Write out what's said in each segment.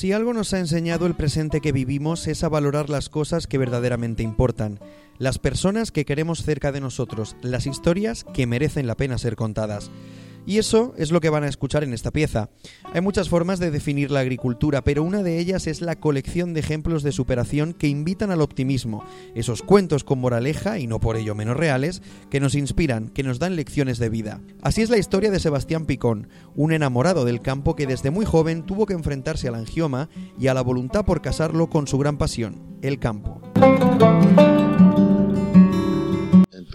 Si algo nos ha enseñado el presente que vivimos es a valorar las cosas que verdaderamente importan, las personas que queremos cerca de nosotros, las historias que merecen la pena ser contadas. Y eso es lo que van a escuchar en esta pieza. Hay muchas formas de definir la agricultura, pero una de ellas es la colección de ejemplos de superación que invitan al optimismo, esos cuentos con moraleja, y no por ello menos reales, que nos inspiran, que nos dan lecciones de vida. Así es la historia de Sebastián Picón, un enamorado del campo que desde muy joven tuvo que enfrentarse al angioma y a la voluntad por casarlo con su gran pasión, el campo.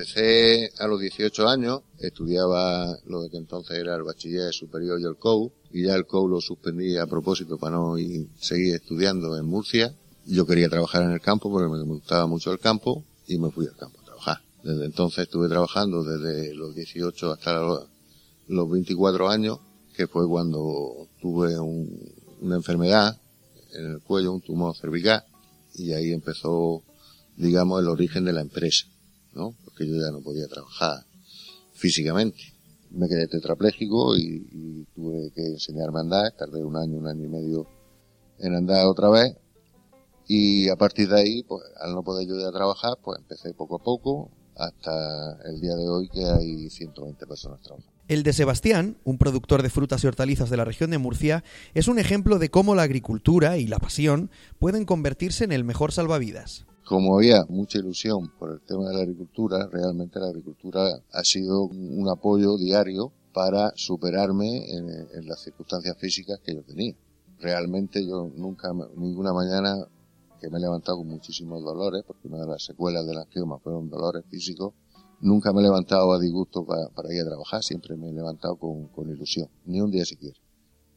Empecé a los 18 años, estudiaba lo que entonces era el bachiller superior y el COU, y ya el COU lo suspendí a propósito para no ir, seguir estudiando en Murcia. Yo quería trabajar en el campo porque me gustaba mucho el campo y me fui al campo a trabajar. Desde entonces estuve trabajando desde los 18 hasta los 24 años, que fue cuando tuve una enfermedad en el cuello, un tumor cervical, y ahí empezó, digamos, el origen de la empresa, ¿no? Que yo ya no podía trabajar físicamente. Me quedé tetrapléjico y, tuve que enseñarme a andar, tardé un año, un año y medio en andar otra vez y a partir de ahí, pues al no poder yo ya trabajar, pues empecé poco a poco hasta el día de hoy que hay 120 personas trabajando. El de Sebastián, un productor de frutas y hortalizas de la región de Murcia, es un ejemplo de cómo la agricultura y la pasión pueden convertirse en el mejor salvavidas como había mucha ilusión por el tema de la agricultura, realmente la agricultura ha sido un apoyo diario para superarme en, las circunstancias físicas que yo tenía. Realmente yo nunca, ninguna mañana que me he levantado con muchísimos dolores, porque una de las secuelas de la angioma fueron dolores físicos, nunca me he levantado a disgusto para, ir a trabajar, siempre me he levantado con, con ilusión, ni un día siquiera.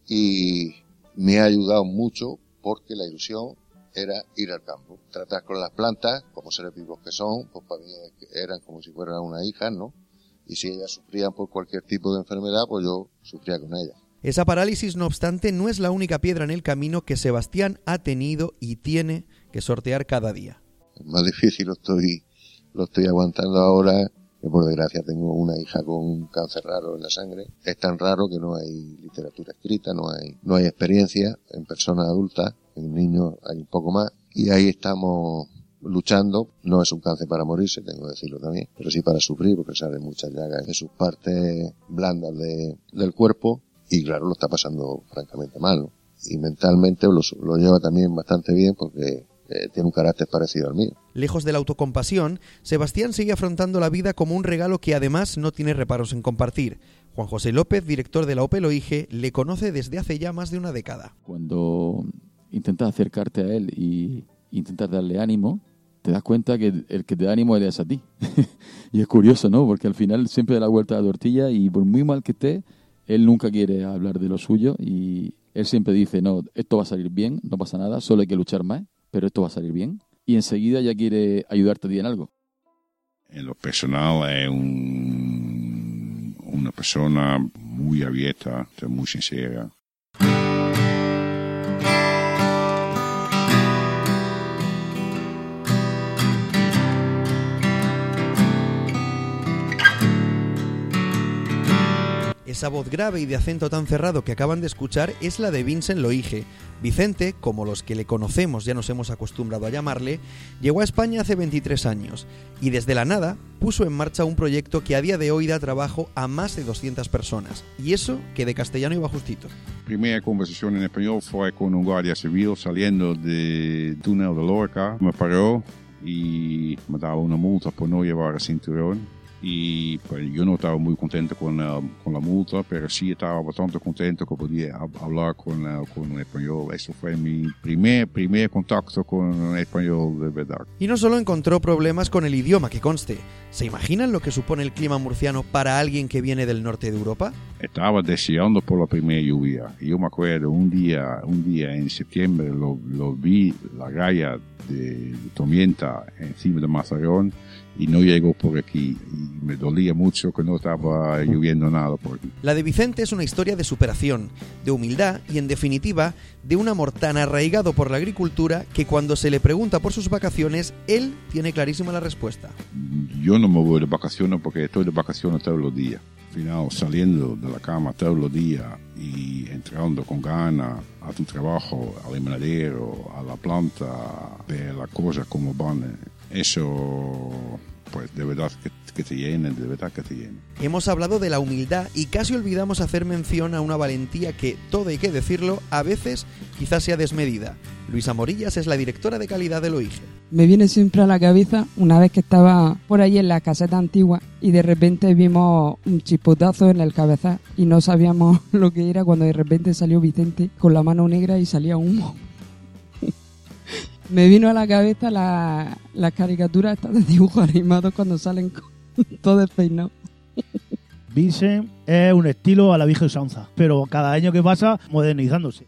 Y me ha ayudado mucho porque la ilusión era ir al campo, tratar con las plantas, como seres vivos que son, pues para mí eran como si fueran una hija, ¿no? Y si ellas sufrían por cualquier tipo de enfermedad, pues yo sufría con ellas. Esa parálisis, no obstante, no es la única piedra en el camino que Sebastián ha tenido y tiene que sortear cada día. Es más difícil lo estoy, lo estoy aguantando ahora, que por desgracia tengo una hija con un cáncer raro en la sangre. Es tan raro que no hay literatura escrita, no hay, no hay experiencia en personas adultas en niños hay un poco más, y ahí estamos luchando. No es un cáncer para morirse, tengo que decirlo también, pero sí para sufrir, porque sale muchas llagas de sus partes blandas del cuerpo, y claro, lo está pasando francamente mal. Y mentalmente lo, lo lleva también bastante bien porque eh, tiene un carácter parecido al mío. Lejos de la autocompasión, Sebastián sigue afrontando la vida como un regalo que además no tiene reparos en compartir. Juan José López, director de la Opel OIGE, le conoce desde hace ya más de una década. Cuando intentas acercarte a él y intentas darle ánimo, te das cuenta que el que te da ánimo es a ti. y es curioso, ¿no? Porque al final siempre da la vuelta a la tortilla y por muy mal que esté, él nunca quiere hablar de lo suyo y él siempre dice, no, esto va a salir bien, no pasa nada, solo hay que luchar más, pero esto va a salir bien. Y enseguida ya quiere ayudarte a ti en algo. En lo personal es un, una persona muy abierta, muy sincera, Esa voz grave y de acento tan cerrado que acaban de escuchar es la de Vincent Loige. Vicente, como los que le conocemos ya nos hemos acostumbrado a llamarle, llegó a España hace 23 años y desde la nada puso en marcha un proyecto que a día de hoy da trabajo a más de 200 personas. Y eso que de castellano iba justito. Primera conversación en español fue con un guardia civil saliendo de túnel de Lorca. Me paró y me daba una multa por no llevar el cinturón y pues yo no estaba muy contento con, con la multa, pero sí estaba bastante contento que podía hablar con, con un español. Eso fue mi primer, primer contacto con un español de verdad. Y no solo encontró problemas con el idioma, que conste. ¿Se imaginan lo que supone el clima murciano para alguien que viene del norte de Europa? Estaba deseando por la primera lluvia. Yo me acuerdo un día, un día en septiembre lo, lo vi, la galla de, de tormenta encima de Mazarón y no llegó por aquí. Y me dolía mucho que no estaba lloviendo nada por aquí. La de Vicente es una historia de superación, de humildad y, en definitiva, de un amor tan arraigado por la agricultura que cuando se le pregunta por sus vacaciones, él tiene clarísima la respuesta. yo no me voy de vacaciones porque estoy de vacaciones todos los días. Al final, saliendo de la cama todos los días y entrando con ganas a tu trabajo, al invernadero, a la planta, ver las cosas como van, eso pues de verdad que, que te llenen, de verdad que te llenen. Hemos hablado de la humildad y casi olvidamos hacer mención a una valentía que, todo hay que decirlo, a veces quizás sea desmedida. Luisa Morillas es la directora de calidad del OIGE. Me viene siempre a la cabeza una vez que estaba por ahí en la caseta antigua y de repente vimos un chipotazo en el cabezal y no sabíamos lo que era cuando de repente salió Vicente con la mano negra y salía humo. Me vino a la cabeza la, las caricaturas estas de dibujos animados cuando salen con todo despeinado. Vincent es un estilo a la vieja usanza, pero cada año que pasa modernizándose.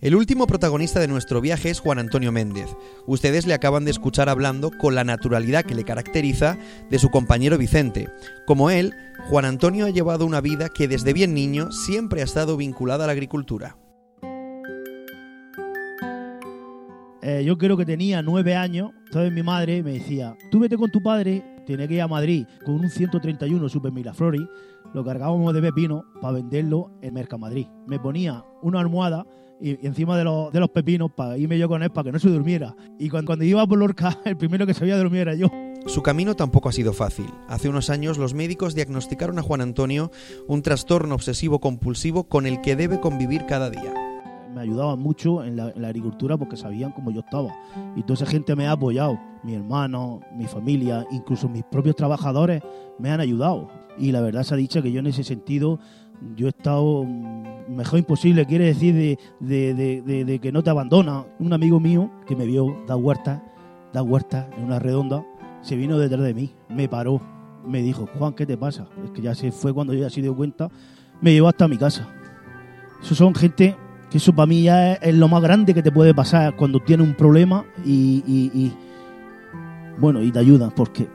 El último protagonista de nuestro viaje es Juan Antonio Méndez. Ustedes le acaban de escuchar hablando con la naturalidad que le caracteriza de su compañero Vicente. Como él, Juan Antonio ha llevado una vida que desde bien niño siempre ha estado vinculada a la agricultura. Eh, yo creo que tenía nueve años, entonces mi madre me decía, tú vete con tu padre, tiene que ir a Madrid con un 131 Super Miraflores, lo cargábamos de pepino para venderlo en Mercamadrid. Me ponía una almohada y, encima de, los- de los pepinos para irme yo con él para que no se durmiera. Y cuando, cuando iba por Lorca, el primero que se había dormir era yo. Su camino tampoco ha sido fácil. Hace unos años los médicos diagnosticaron a Juan Antonio un trastorno obsesivo compulsivo con el que debe convivir cada día. Me ayudaban mucho en la, en la agricultura porque sabían cómo yo estaba. Y toda esa gente me ha apoyado. Mi hermano, mi familia, incluso mis propios trabajadores me han ayudado. Y la verdad se ha dicho que yo en ese sentido, yo he estado mm, mejor imposible. Quiere decir de, de- de- que no te abandona. Un amigo mío que me vio dar huertas, dar huertas en una redonda, se vino detrás de mí, me paró, me dijo, Juan, ¿qué te pasa? Es que ya se fue cuando yo ya se dio cuenta, me llevó hasta mi casa. Esos son gente que eso para mí ya es, lo más grande que te puede pasar cuando tienes un problema y, y- bueno, y te ayudan porque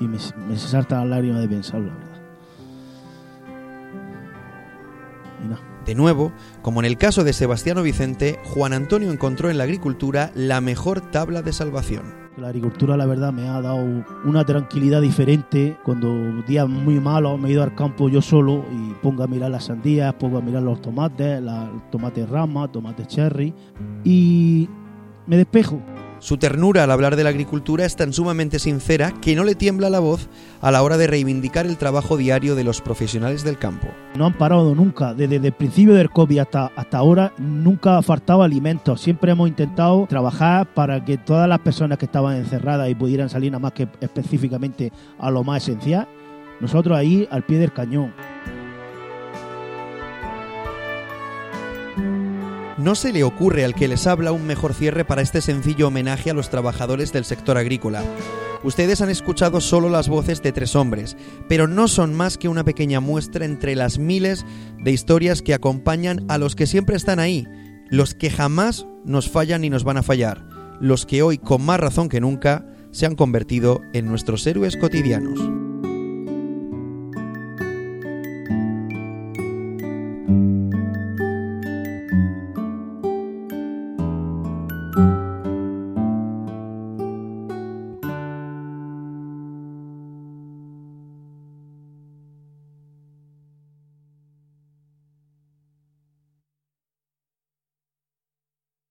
y me, me salta la lágrima de pensarlo, De nuevo, como en el caso de Sebastiano Vicente, Juan Antonio encontró en la agricultura la mejor tabla de salvación. La agricultura, la verdad, me ha dado una tranquilidad diferente. Cuando días muy malos me he ido al campo yo solo y pongo a mirar las sandías, pongo a mirar los tomates, la, tomates rama, tomates cherry y me despejo. Su ternura al hablar de la agricultura es tan sumamente sincera que no le tiembla la voz a la hora de reivindicar el trabajo diario de los profesionales del campo. No han parado nunca, desde, el principio del COVID hasta, hasta ahora, nunca ha faltado alimentos. Siempre hemos intentado trabajar para que todas las personas que estaban encerradas y pudieran salir nada más que específicamente a lo más esencial, nosotros ahí al pie del cañón. No se le ocurre al que les habla un mejor cierre para este sencillo homenaje a los trabajadores del sector agrícola. Ustedes han escuchado solo las voces de tres hombres, pero no son más que una pequeña muestra entre las miles de historias que acompañan a los que siempre están ahí, los que jamás nos fallan ni nos van a fallar, los que hoy con más razón que nunca se han convertido en nuestros héroes cotidianos.